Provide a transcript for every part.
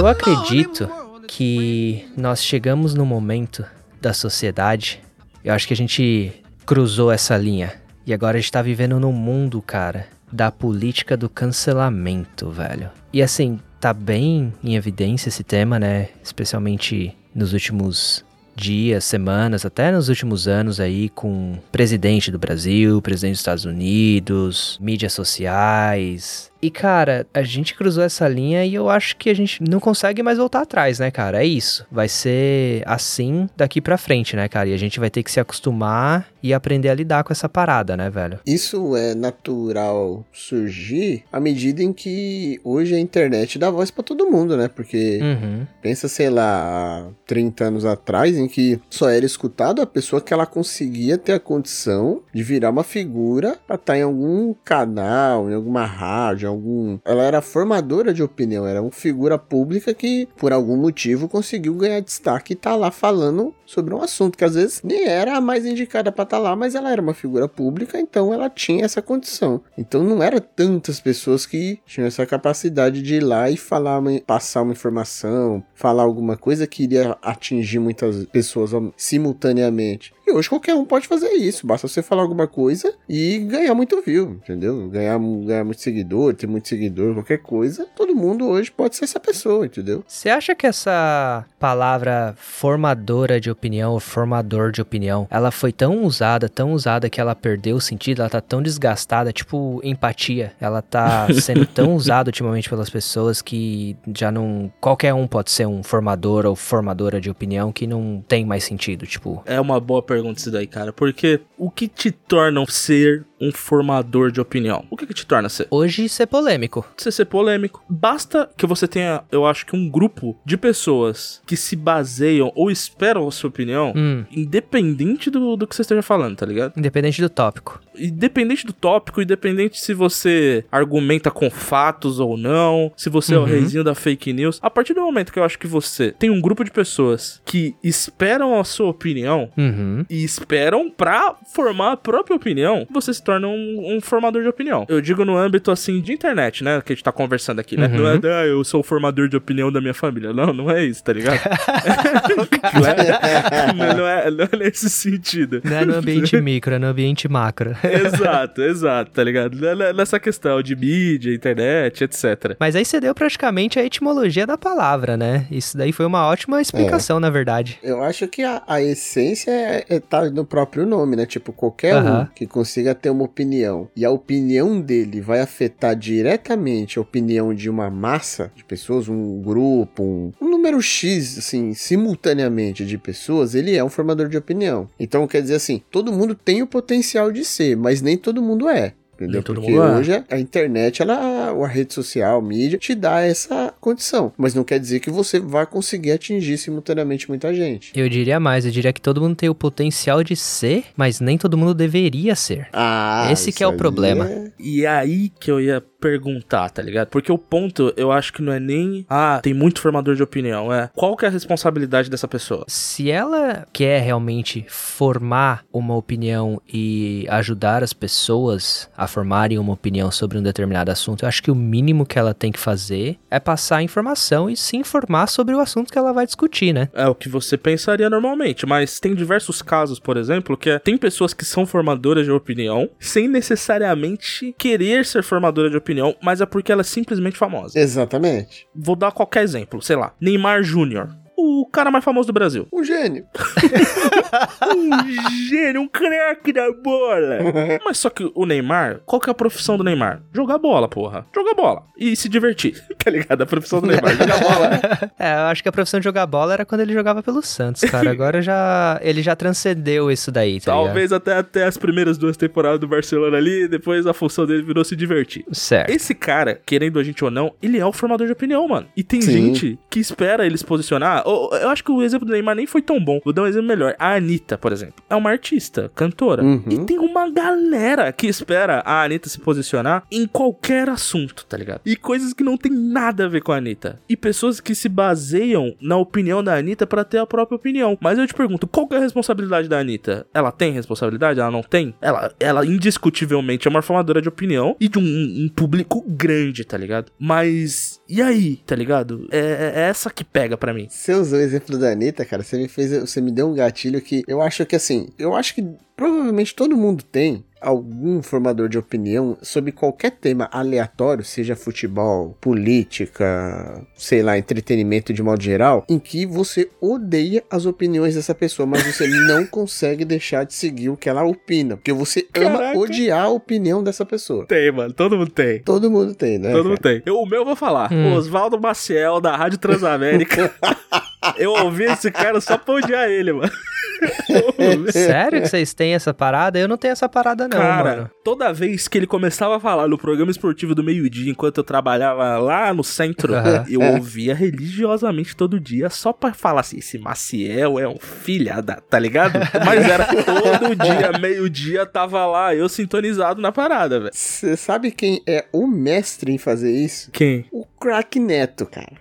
Eu acredito que nós chegamos no momento da sociedade. Eu acho que a gente cruzou essa linha. E agora a gente tá vivendo num mundo, cara, da política do cancelamento, velho. E assim, tá bem em evidência esse tema, né? Especialmente nos últimos dias, semanas, até nos últimos anos aí com presidente do Brasil, presidente dos Estados Unidos, mídias sociais, e, cara, a gente cruzou essa linha e eu acho que a gente não consegue mais voltar atrás, né, cara? É isso. Vai ser assim daqui pra frente, né, cara? E a gente vai ter que se acostumar e aprender a lidar com essa parada, né, velho? Isso é natural surgir à medida em que hoje a internet dá voz para todo mundo, né? Porque uhum. pensa, sei lá, há 30 anos atrás, em que só era escutado a pessoa que ela conseguia ter a condição de virar uma figura pra estar em algum canal, em alguma rádio, algum. Ela era formadora de opinião, era uma figura pública que, por algum motivo, conseguiu ganhar destaque e tá lá falando sobre um assunto que às vezes nem era a mais indicada para estar tá lá, mas ela era uma figura pública, então ela tinha essa condição. Então não era tantas pessoas que tinham essa capacidade de ir lá e falar, passar uma informação, falar alguma coisa que iria atingir muitas pessoas simultaneamente. E hoje qualquer um pode fazer isso, basta você falar alguma coisa e ganhar muito view, entendeu? Ganhar, ganhar muito seguidor, ter muito seguidor, qualquer coisa. Todo mundo hoje pode ser essa pessoa, entendeu? Você acha que essa palavra formadora de opinião, formador de opinião, ela foi tão usada, tão usada que ela perdeu o sentido, ela tá tão desgastada, tipo empatia. Ela tá sendo tão usada ultimamente pelas pessoas que já não. Qualquer um pode ser um formador ou formadora de opinião que não tem mais sentido, tipo. É uma boa pergunta pergunta isso daí, cara. Porque o que te torna ser um formador de opinião? O que, que te torna ser? Hoje ser polêmico. Você ser polêmico. Basta que você tenha, eu acho que um grupo de pessoas que se baseiam ou esperam a sua opinião, hum. independente do, do que você esteja falando, tá ligado? Independente do tópico. Independente do tópico, independente se você argumenta com fatos ou não, se você uhum. é o uhum. reizinho da fake news. A partir do momento que eu acho que você tem um grupo de pessoas que esperam a sua opinião uhum. e esperam pra formar a própria opinião, você se torna um, um, formador de opinião. Eu digo no âmbito, assim, de internet, né? Que a gente tá conversando aqui, né? Uhum. Não é, ah, eu sou o formador de opinião da minha família. Não, não é isso, tá ligado? não, é, não, é, não, é, nesse sentido. Não é no ambiente micro, é no ambiente macro. exato, exato, tá ligado? Nessa questão de mídia, internet, etc. Mas aí você deu praticamente a etimologia da palavra, né? Isso daí foi uma ótima explicação, é. na verdade. Eu acho que a, a essência é, é tá no próprio nome, né? Tipo, qualquer um que consiga ter uma uma opinião e a opinião dele vai afetar diretamente a opinião de uma massa de pessoas, um grupo, um, um número X, assim, simultaneamente de pessoas, ele é um formador de opinião. Então, quer dizer assim, todo mundo tem o potencial de ser, mas nem todo mundo é. Entendeu? Porque hoje a internet, ela, a rede social, a mídia, te dá essa condição. Mas não quer dizer que você vai conseguir atingir simultaneamente muita gente. Eu diria mais, eu diria que todo mundo tem o potencial de ser, mas nem todo mundo deveria ser. Ah, Esse que é o problema. É... E é aí que eu ia perguntar, tá ligado? Porque o ponto, eu acho que não é nem, ah, tem muito formador de opinião, é qual que é a responsabilidade dessa pessoa? Se ela quer realmente formar uma opinião e ajudar as pessoas a formarem uma opinião sobre um determinado assunto, eu acho que o mínimo que ela tem que fazer é passar informação e se informar sobre o assunto que ela vai discutir, né? É o que você pensaria normalmente, mas tem diversos casos, por exemplo, que é, tem pessoas que são formadoras de opinião sem necessariamente querer ser formadora de opinião opinião, mas é porque ela é simplesmente famosa. Exatamente. Vou dar qualquer exemplo, sei lá, Neymar Júnior o cara mais famoso do Brasil. Um gênio. um gênio, um craque da bola. Mas só que o Neymar, qual que é a profissão do Neymar? Jogar bola, porra. Jogar bola. E se divertir. Tá ligado? A profissão do Neymar, jogar bola. É, eu acho que a profissão de jogar bola era quando ele jogava pelo Santos, cara. Agora já ele já transcendeu isso daí, tá Talvez até, até as primeiras duas temporadas do Barcelona ali, depois a função dele virou se divertir. Certo. Esse cara, querendo a gente ou não, ele é o formador de opinião, mano. E tem Sim. gente que espera ele se posicionar Eu, acho que o exemplo do Neymar nem foi tão bom. Vou dar um exemplo melhor. A Anitta, por exemplo, é uma artista, cantora. Uhum. E tem uma galera que espera a Anitta se posicionar em qualquer assunto, tá ligado? E coisas que não tem nada a ver com a Anitta. E pessoas que se baseiam na opinião da Anitta pra ter a própria opinião. Mas eu te pergunto, qual que é a responsabilidade da Anitta? Ela tem responsabilidade? Ela não tem? Ela, ela indiscutivelmente é uma formadora de opinião e de um, um público grande, tá ligado? Mas, e aí, tá ligado? É, é essa que pega pra mim. Você usou o exemplo da Anitta, cara, você me fez, você me deu um gatilho que eu acho que assim, eu acho que provavelmente todo mundo tem algum formador de opinião sobre qualquer tema aleatório, seja futebol, política, sei lá, entretenimento de modo geral, em que você odeia as opiniões dessa pessoa, mas você não consegue deixar de seguir o que ela opina, porque você ama Caraca. odiar a opinião dessa pessoa. Tem, mano. Todo mundo tem. Todo mundo tem, né? Todo mundo cara? tem. Eu, o meu eu vou falar. Hum. Oswaldo Maciel, da Rádio Transamérica. eu ouvi esse cara só pra odiar ele, mano. Sério que vocês têm essa parada? Eu não tenho essa parada, não, Cara, mano. toda vez que ele começava a falar no programa esportivo do meio-dia, enquanto eu trabalhava lá no centro, Aham. eu ouvia religiosamente todo dia, só pra falar assim: esse Maciel é um filha da. Tá ligado? Mas era todo dia, meio-dia, tava lá, eu sintonizado na parada, velho. Você sabe quem é o mestre em fazer isso? Quem? O Crack Neto, cara.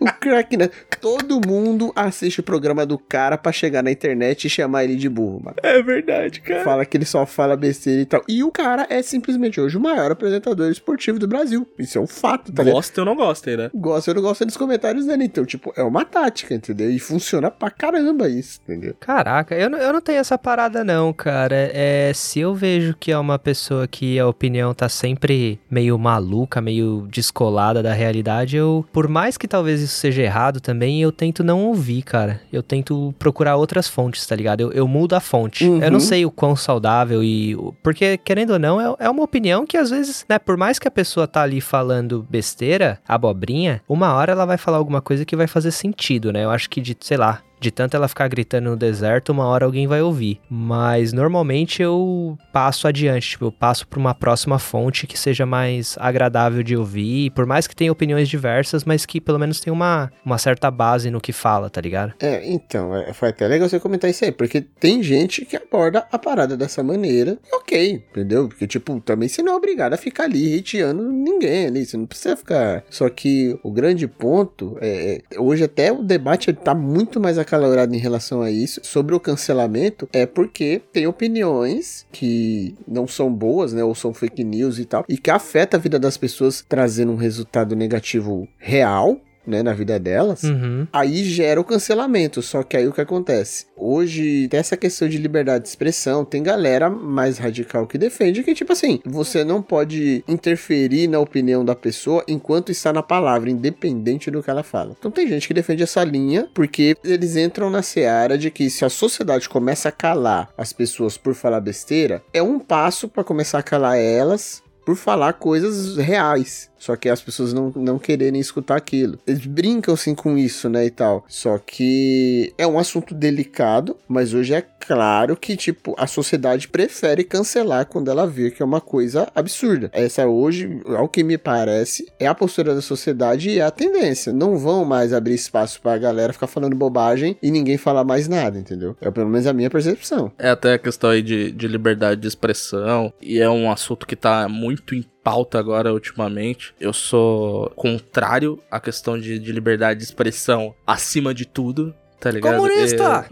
O Crack Neto. Todo mundo assiste o programa do cara pra chegar na internet e chamar ele de burro, mano. É verdade, cara. Fala que ele só fala besteira e tal. E o cara é simplesmente hoje o maior apresentador esportivo do Brasil. Isso é um fato, tá ligado? Gosta ou não gosta, né? Gosta ou não gosta dos comentários dele. Então, tipo, é uma tática, entendeu? E funciona pra caramba isso, entendeu? Caraca, eu, não- eu não tenho essa parada não, cara. É, se eu vejo que é uma pessoa que a opinião tá sempre meio maluca, meio descolada da realidade, eu, por mais que talvez isso seja errado também, eu tento não ouvir, cara. Eu tento procurar outras fontes, tá ligado? Eu, eu mudo a fonte. Uhum. Eu não sei o quão saudável e... o- Porque, querendo ou não, é, é uma opinião que às vezes, né, por mais que a pessoa tá ali falando besteira, abobrinha, uma hora ela vai falar alguma coisa que vai fazer sentido, né? Eu acho que de, sei lá, de tanto ela ficar gritando no deserto, uma hora alguém vai ouvir. Mas normalmente eu passo adiante, tipo, eu passo pra uma próxima fonte que seja mais agradável de ouvir, por mais que tenha opiniões diversas, mas que pelo menos tenha uma, uma certa base no que fala, tá ligado? É, então, é, foi até legal você comentar isso aí, porque tem gente que aborda a parada dessa maneira, ok, entendeu? Porque, tipo, também você não é obrigado a ficar ali hateando ninguém ali, você não precisa ficar. Só que o grande ponto é, é- hoje até o debate tá muito mais acalorado em relação a isso, sobre o cancelamento, é porque tem opiniões que não são boas, né, ou são fake news e tal, e que afeta a vida das pessoas trazendo um resultado negativo real, né, na vida delas, Uhum. aí gera o cancelamento. Só que aí o que acontece? Hoje, tem essa questão de liberdade de expressão, tem galera mais radical que defende que, tipo assim, você não pode interferir na opinião da pessoa enquanto está na palavra, independente do que ela fala. Então tem gente que defende essa linha porque eles entram na seara de que se a sociedade começa a calar as pessoas por falar besteira, é um passo para começar a calar elas por falar coisas reais. Só que as pessoas não, não quererem escutar aquilo. Eles brincam assim com isso, né, e tal. Só que é um assunto delicado, mas hoje é claro que, tipo, a sociedade prefere cancelar quando ela vê que é uma coisa absurda. Essa hoje, ao que me parece, é a postura da sociedade e é a tendência. Não vão mais abrir espaço pra galera ficar falando bobagem e ninguém falar mais nada, entendeu? É pelo menos a minha percepção. É até a questão aí de, de liberdade de expressão, e é um assunto que tá muito em pauta agora ultimamente. Eu sou contrário à questão de, de liberdade de expressão acima de tudo. Tá ligado? Comunista!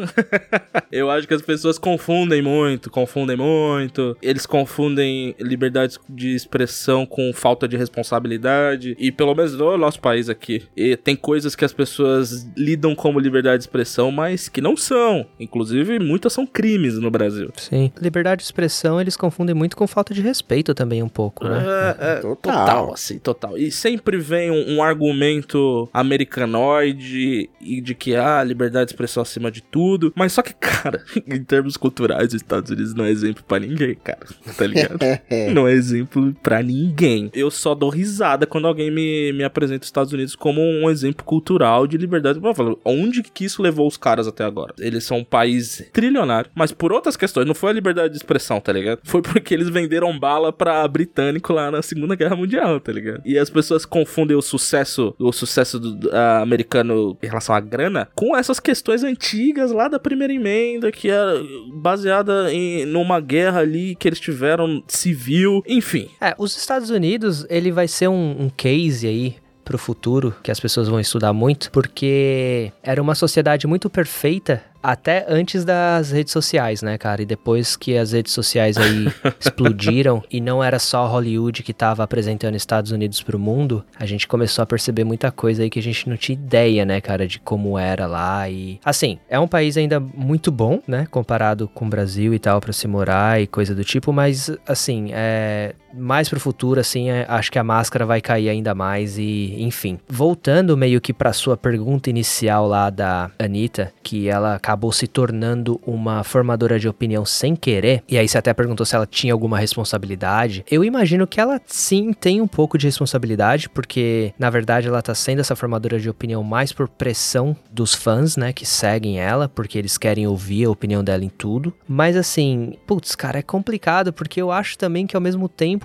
Eu, eu acho que as pessoas confundem muito, confundem muito. Eles confundem liberdade de expressão com falta de responsabilidade. E pelo menos no nosso país aqui, e tem coisas que as pessoas lidam como liberdade de expressão, mas que não são. Inclusive, muitas são crimes no Brasil. Sim. Liberdade de expressão eles confundem muito com falta de respeito também um pouco, né? É, é, Total. total. assim, total. E sempre vem um, um argumento americanoide e de que, ah, liberdade liberdade de expressão acima de tudo. Mas só que, cara, em termos culturais, os Estados Unidos não é exemplo para ninguém, cara. Tá ligado? não é exemplo para ninguém. Eu só dou risada quando alguém me, me apresenta os Estados Unidos como um exemplo cultural de liberdade. Eu falo, onde que isso levou os caras até agora? Eles são um país trilionário, mas por outras questões, não foi a liberdade de expressão, tá ligado? Foi porque eles venderam bala pra britânico lá na Segunda Guerra Mundial, tá ligado? E as pessoas confundem o sucesso, o sucesso do, uh, americano em relação à grana com essas questões antigas lá da primeira emenda, que era baseada em numa guerra ali que eles tiveram civil, enfim. É, os Estados Unidos, ele vai ser um, um case aí pro futuro que as pessoas vão estudar muito, porque era uma sociedade muito perfeita até antes das redes sociais, né, cara? E depois que as redes sociais aí explodiram e não era só Hollywood que tava apresentando Estados Unidos pro mundo, a gente começou a perceber muita coisa aí que a gente não tinha ideia, né, cara, de como era lá e assim, é um país ainda muito bom, né, comparado com o Brasil e tal para se morar e coisa do tipo, mas assim, é mais pro futuro assim, é, acho que a máscara vai cair ainda mais e, enfim. Voltando meio que para sua pergunta inicial lá da Anitta, que ela acabou se tornando uma formadora de opinião sem querer, e aí você até perguntou se ela tinha alguma responsabilidade. Eu imagino que ela sim tem um pouco de responsabilidade, porque na verdade ela tá sendo essa formadora de opinião mais por pressão dos fãs, né, que seguem ela, porque eles querem ouvir a opinião dela em tudo. Mas assim, putz, cara, é complicado, porque eu acho também que ao mesmo tempo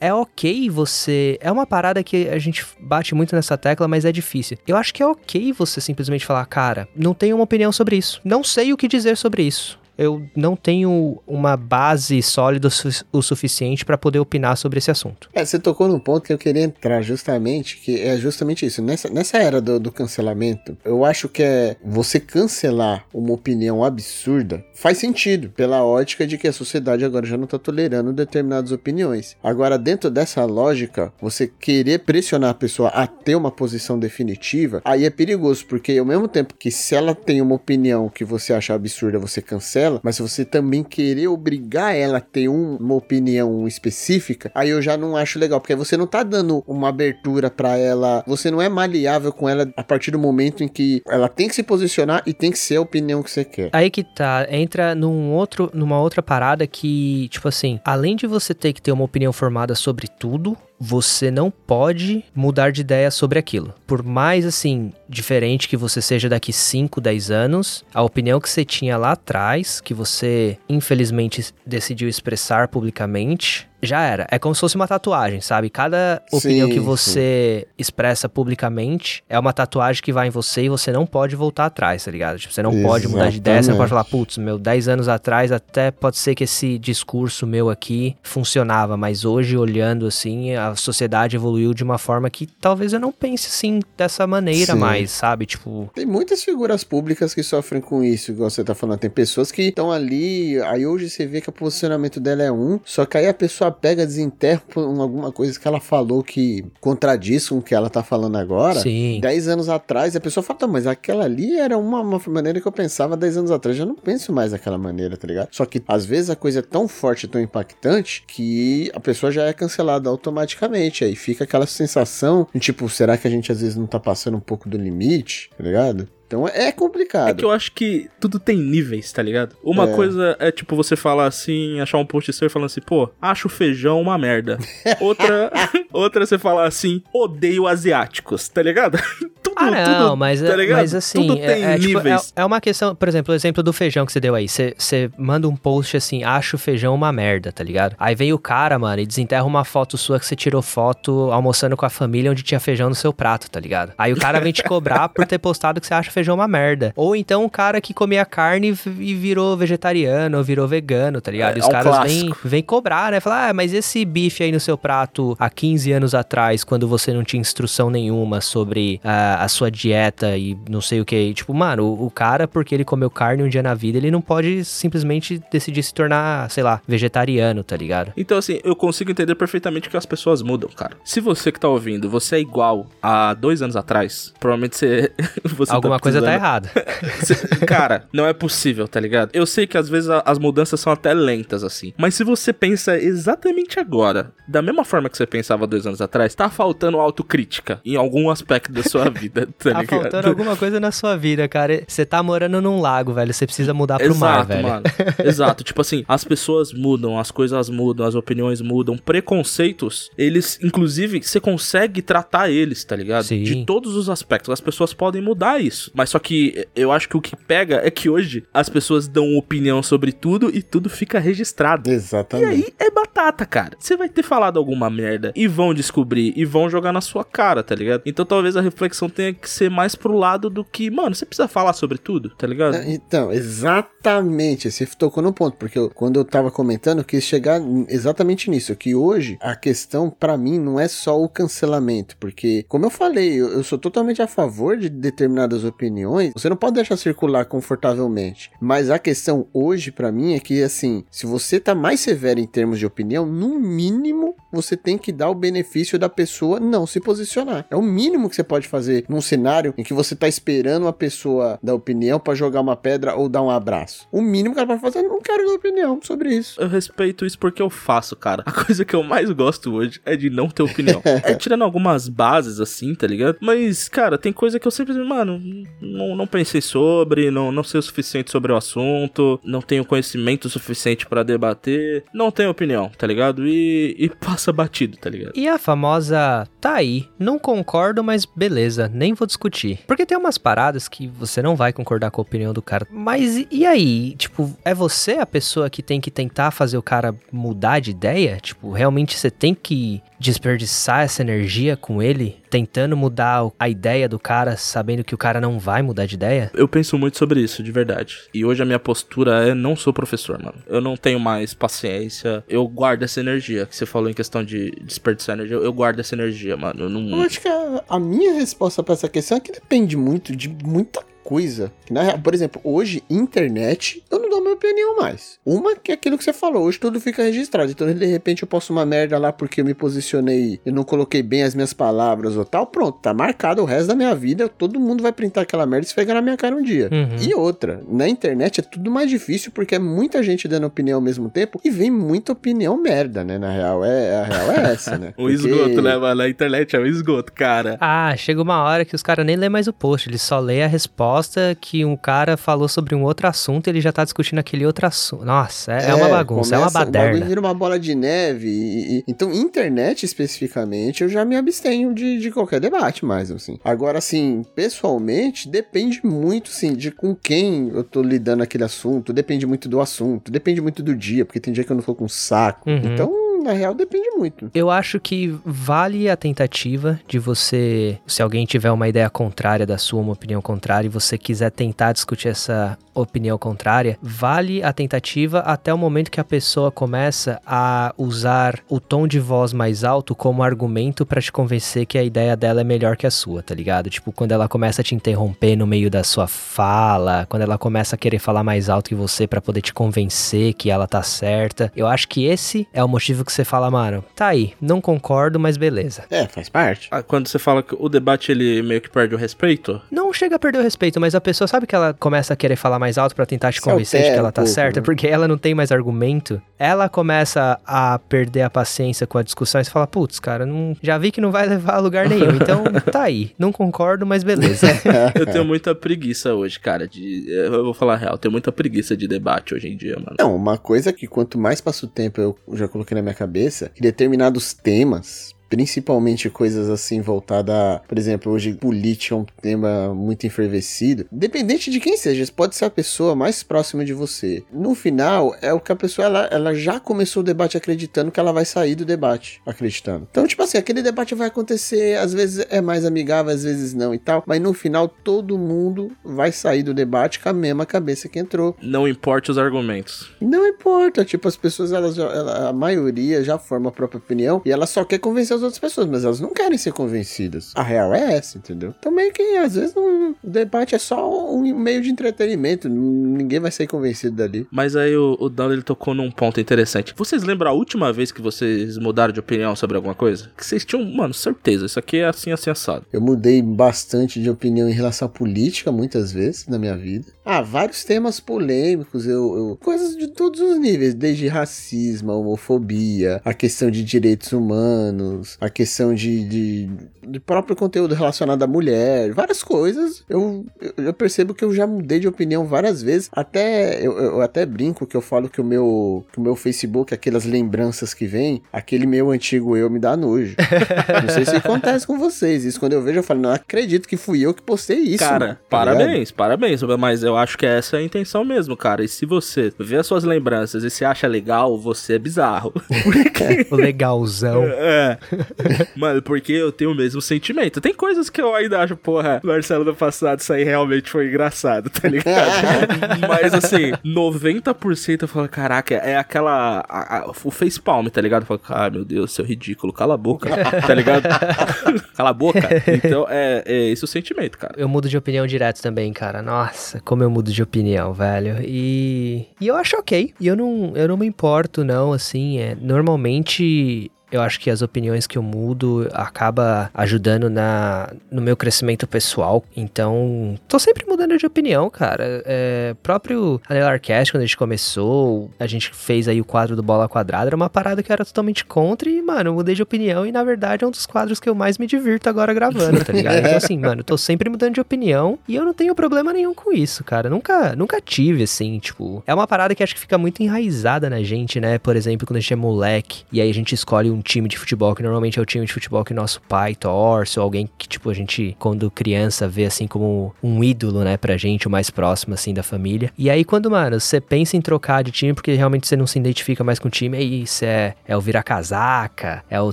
é ok você. É uma parada que a gente bate muito nessa tecla, mas é difícil. Eu acho que é ok você simplesmente falar, cara, não tenho uma opinião sobre isso. Não sei o que dizer sobre isso eu não tenho uma base sólida o suficiente para poder opinar sobre esse assunto. É, você tocou num ponto que eu queria entrar justamente, que é justamente isso. Nessa, nessa era do, do cancelamento, eu acho que é você cancelar uma opinião absurda faz sentido, pela ótica de que a sociedade agora já não está tolerando determinadas opiniões. Agora, dentro dessa lógica, você querer pressionar a pessoa a ter uma posição definitiva, aí é perigoso, porque ao mesmo tempo que se ela tem uma opinião que você acha absurda, você cancela mas se você também querer obrigar ela a ter um, uma opinião específica, aí eu já não acho legal, porque você não tá dando uma abertura para ela, você não é maleável com ela a partir do momento em que ela tem que se posicionar e tem que ser a opinião que você quer. Aí que tá, entra num outro, numa outra parada que, tipo assim, além de você ter que ter uma opinião formada sobre tudo, você não pode mudar de ideia sobre aquilo. Por mais assim diferente que você seja daqui 5, 10 anos, a opinião que você tinha lá atrás, que você infelizmente decidiu expressar publicamente, já era. É como se fosse uma tatuagem, sabe? Cada opinião sim, que você sim. expressa publicamente é uma tatuagem que vai em você e você não pode voltar atrás, tá ligado? Tipo, você não Exatamente. pode mudar de ideia, você não pode falar, putz, meu, 10 anos atrás até pode ser que esse discurso meu aqui funcionava, mas hoje, olhando assim, a sociedade evoluiu de uma forma que talvez eu não pense assim dessa maneira sim. mais, sabe? Tipo. Tem muitas figuras públicas que sofrem com isso, igual você tá falando. Tem pessoas que estão ali, aí hoje você vê que o posicionamento dela é um, só que aí a pessoa pessoa pega, desenterra alguma coisa que ela falou que contradiz com o que ela tá falando agora. Sim. Dez anos atrás, a pessoa fala, tá, mas aquela ali era uma, uma maneira que eu pensava dez anos atrás. Eu já não penso mais daquela maneira, tá ligado? Só que às vezes a coisa é tão forte, tão impactante, que a pessoa já é cancelada automaticamente. Aí fica aquela sensação de tipo, será que a gente às vezes não tá passando um pouco do limite, tá ligado? Então é complicado. É que eu acho que tudo tem níveis, tá ligado? Uma é. coisa é tipo você falar assim, achar um post seu falando assim, pô, acho feijão uma merda. outra, outra é você falar assim, odeio asiáticos, tá ligado? tudo, ah, não, tudo, mas, tá é, mas assim, tudo tem é, é, tipo, níveis. Tipo, é, uma questão, por exemplo, o exemplo do feijão que você deu aí. Você, você manda um post assim, acho feijão uma merda, tá ligado? Aí vem o cara, mano, e desenterra uma foto sua que você tirou foto almoçando com a família onde tinha feijão no seu prato, tá ligado? Aí o cara vem te cobrar por ter postado que você acha feijão uma merda. Ou então um cara que comia carne e virou vegetariano, ou virou vegano, tá ligado? É, e os é um caras vêm cobrar, né? Falar, ah, mas esse bife aí no seu prato há 15 anos atrás, quando você não tinha instrução nenhuma sobre uh, a sua dieta e não sei o que. Tipo, mano, o, o, cara, porque ele comeu carne um dia na vida, ele não pode simplesmente decidir se tornar, sei lá, vegetariano, tá ligado? Então, assim, eu consigo entender perfeitamente que as pessoas mudam, cara. Se você que tá ouvindo, você é igual a dois anos atrás, provavelmente você. você Alguma tá coisa tá errada. Cara, não é possível, tá ligado? Eu sei que às vezes as mudanças são até lentas, assim. Mas se você pensa exatamente agora, da mesma forma que você pensava dois anos atrás, tá faltando autocrítica em algum aspecto da sua vida. vida, tá, tá faltando alguma coisa na sua vida, cara. Você tá morando num lago, velho. Você precisa mudar pro Exato, mar, velho. Mano. Exato. Tipo assim, as pessoas mudam, as coisas mudam, as opiniões mudam. Preconceitos, eles, inclusive, você consegue tratar eles, tá ligado? Sim. De todos os aspectos. As pessoas podem mudar isso. Mas só que eu acho que o que pega é que hoje as pessoas dão opinião sobre tudo e tudo fica registrado. Exatamente. E aí é batata, cara. Você vai ter falado alguma merda e vão descobrir e vão jogar na sua cara, tá ligado? Então talvez a reflexão tenha que ser mais pro lado do que, mano, você precisa falar sobre tudo, tá ligado? Então, exatamente. Você tocou no ponto, porque eu, quando eu tava comentando, eu quis chegar exatamente nisso, que hoje a questão para mim não é só o cancelamento, porque, como eu falei, eu, eu sou totalmente a favor de determinadas opiniões, você não pode deixar circular confortavelmente. Mas a questão hoje para mim é que, assim, se você tá mais severo em termos de opinião, no mínimo você tem que dar o benefício da pessoa não se posicionar. É o mínimo que você pode fazer num cenário em que você tá esperando uma pessoa dar opinião para jogar uma pedra ou dar um abraço. O mínimo que ela pode fazer é não quero dar opinião sobre isso. Eu respeito isso porque eu faço, cara. A coisa que eu mais gosto hoje é de não ter opinião. é tirando algumas bases assim, tá ligado? Mas, cara, tem coisa que eu sempre, mano, não, não pensei sobre, não, não sei o suficiente sobre o assunto, não tenho conhecimento suficiente para debater, não tenho opinião, tá ligado? E, e passa batido, tá ligado? E a famosa, tá aí, não concordo, mas beleza, nem vou discutir. Porque tem umas paradas que você não vai concordar com a opinião do cara. Mas e aí? Tipo, é você a pessoa que tem que tentar fazer o cara mudar de ideia? Tipo, realmente você tem que desperdiçar essa energia com ele, tentando mudar a ideia do cara, sabendo que o cara não vai mudar de ideia? Eu penso muito sobre isso, de verdade. E hoje a minha postura é não sou professor, mano. Eu não tenho mais paciência. Eu guardo essa energia que você falou em questão de desperdiçar energia. Eu guardo essa energia, mano. Eu, não... eu acho que a, a minha resposta para essa questão é que depende muito de muita coisa na real, por exemplo, hoje, internet, eu não dou minha opinião mais. Uma que é aquilo que você falou, hoje tudo fica registrado. Então, de repente, eu posso uma merda lá porque eu me posicionei e não coloquei bem as minhas palavras ou tal. Pronto, tá marcado o resto da minha vida. Todo mundo vai printar aquela merda e esfregar na minha cara um dia. Uhum. E outra, na internet é tudo mais difícil porque é muita gente dando opinião ao mesmo tempo e vem muita opinião merda, né? Na real, é, a real é essa, né? o porque... esgoto, né, mano? Na internet é o esgoto, cara. Ah, chega uma hora que os caras nem lê mais o post, eles só lê a resposta que um cara falou sobre um outro assunto e ele já tá discutindo aquele outro assunto. Nossa, é, é, é uma bagunça, é uma baderna. vira uma bola de neve. E, e, então, internet especificamente, eu já me abstenho de, de qualquer debate mais, assim. Agora, assim, pessoalmente, depende muito, sim, de com quem eu tô lidando aquele assunto, depende muito do assunto, depende muito do dia, porque tem dia que eu não tô com saco. Uhum. Então, na real depende muito. Eu acho que vale a tentativa de você, se alguém tiver uma ideia contrária da sua, uma opinião contrária, e você quiser tentar discutir essa opinião contrária, vale a tentativa até o momento que a pessoa começa a usar o tom de voz mais alto como argumento para te convencer que a ideia dela é melhor que a sua, tá ligado? Tipo, quando ela começa a te interromper no meio da sua fala, quando ela começa a querer falar mais alto que você para poder te convencer que ela tá certa. Eu acho que esse é o motivo que você fala, mano, tá aí, não concordo, mas beleza. É, faz parte. Ah, quando você fala que o debate ele meio que perde o respeito? Não chega a perder o respeito, mas a pessoa sabe que ela começa a querer falar mais alto para tentar te convencer de que ela tá um pouco, certa, né? porque ela não tem mais argumento. Ela começa a perder a paciência com a discussão e você fala, putz, cara, não, já vi que não vai levar a lugar nenhum, então tá aí, não concordo, mas beleza. eu tenho muita preguiça hoje, cara, de. Eu vou falar a real, eu tenho muita preguiça de debate hoje em dia, mano. Não, uma coisa que quanto mais passa o tempo, eu já coloquei na minha cabeça, que determinados temas principalmente coisas assim voltada, por exemplo, hoje política é um tema muito enfervescido, dependente de quem seja, pode ser a pessoa mais próxima de você. No final, é o que a pessoa ela, ela já começou o debate acreditando que ela vai sair do debate, acreditando. Então, tipo assim, aquele debate vai acontecer, às vezes é mais amigável, às vezes não e tal, mas no final todo mundo vai sair do debate com a mesma cabeça que entrou. Não importa os argumentos. Não importa, tipo, as pessoas, elas ela, a maioria já forma a própria opinião e ela só quer convencer as outras pessoas, mas elas não querem ser convencidas. A real é essa, entendeu? Então meio que às vezes o debate é só um meio de entretenimento, ninguém vai ser convencido dali. Mas aí o, o ele tocou num ponto interessante. Vocês lembram a última vez que vocês mudaram de opinião sobre alguma coisa? Que vocês tinham, mano, certeza, isso aqui é assim, assim, assado. Eu mudei bastante de opinião em relação à política, muitas vezes, na minha vida. Ah, vários temas polêmicos, eu, eu coisas de todos os níveis, desde racismo, homofobia, a questão de direitos humanos, a questão de, de, de próprio conteúdo relacionado à mulher, várias coisas. Eu, eu, percebo que eu já mudei de opinião várias vezes. Até eu, eu, até brinco que eu falo que o meu, que o meu Facebook, aquelas lembranças que vem, aquele meu antigo eu me dá nojo. não sei se acontece com vocês. Isso quando eu vejo, eu falo, não acredito que fui eu que postei isso. Cara, mano, tá parabéns, ligado? parabéns. Mas eu acho que essa é a intenção mesmo, cara. E se você vê as suas lembranças e se acha legal, você é bizarro. O legalzão. É. Mano, porque eu tenho o mesmo sentimento. Tem coisas que eu ainda acho, porra, Marcelo do passado, isso aí realmente foi engraçado, tá ligado? Mas assim, 90% eu falo, caraca, é aquela. A, a, o facepalm, tá ligado? Eu falo, ah, meu Deus, seu ridículo, cala a boca, tá ligado? cala a boca. Então, é, é esse o sentimento, cara. Eu mudo de opinião direto também, cara. Nossa, como eu mudo de opinião, velho. E. E eu acho ok. E eu não, eu não me importo, não, assim. É, normalmente eu acho que as opiniões que eu mudo acaba ajudando na, no meu crescimento pessoal. Então, tô sempre mudando de opinião, cara. É, próprio Anelarcast, quando a gente começou, a gente fez aí o quadro do Bola Quadrada, era uma parada que eu era totalmente contra e, mano, eu mudei de opinião e, na verdade, é um dos quadros que eu mais me divirto agora gravando, tá ligado? Então, assim, mano, tô sempre mudando de opinião e eu não tenho problema nenhum com isso, cara. Nunca, nunca tive, assim, tipo... É uma parada que acho que fica muito enraizada na gente, né? Por exemplo, quando a gente é moleque e aí a gente escolhe um um time de futebol, que normalmente é o time de futebol que nosso pai torce, ou alguém que, tipo, a gente, quando criança, vê assim como um ídolo, né, pra gente, o mais próximo, assim, da família. E aí, quando, mano, você pensa em trocar de time porque realmente você não se identifica mais com o time, aí você é, é o vira-casaca, é o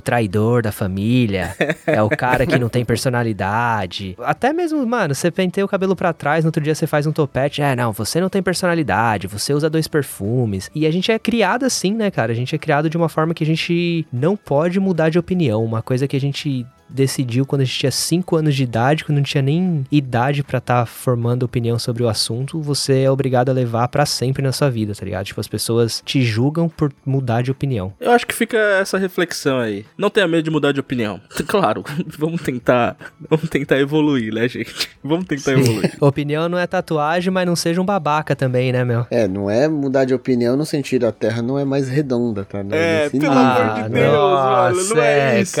traidor da família, é o cara que não tem personalidade. Até mesmo, mano, você penteia o cabelo para trás, no outro dia você faz um topete, é, não, você não tem personalidade, você usa dois perfumes. E a gente é criado assim, né, cara? A gente é criado de uma forma que a gente não pode mudar de opinião. Uma coisa que a gente decidiu quando a gente tinha 5 anos de idade, quando não tinha nem idade para estar tá formando opinião sobre o assunto, você é obrigado a levar para sempre na sua vida, tá ligado? Tipo, as pessoas te julgam por mudar de opinião. Eu acho que fica essa reflexão aí. Não tenha medo de mudar de opinião. Claro, vamos tentar, vamos tentar evoluir, né, gente? Vamos tentar Sim. evoluir. opinião não é tatuagem, mas não seja um babaca também, né, meu? É, não é mudar de opinião no sentido a Terra não é mais redonda, tá? Não é, pelo amor de Deus, nossa, mano, não é, é isso.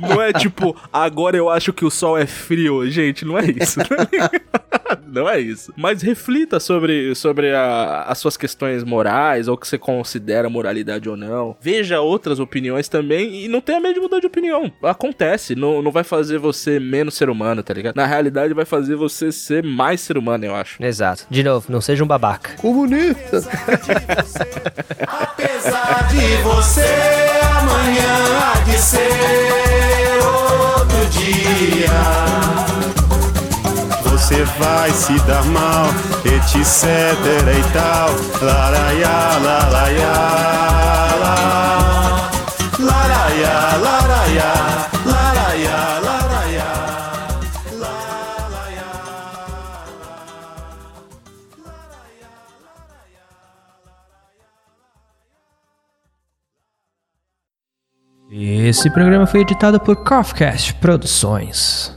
Não é tipo, agora eu acho que o sol é frio. Gente, não é isso. não é isso. Mas reflita sobre, sobre a, as suas questões morais, ou que você considera moralidade ou não. Veja outras opiniões também e não tenha medo de mudar de opinião. Acontece, não, não vai fazer você menos ser humano, tá ligado? Na realidade, vai fazer você ser mais ser humano, eu acho. Exato. De novo, não seja um babaca. Comunista. Apesar de você, amanhã há de ser outro dia. Você vai se dar mal, etc e tal. Laraiá, laraiá, laraiá, laraiá, Esse programa foi editado por Coffcast Produções.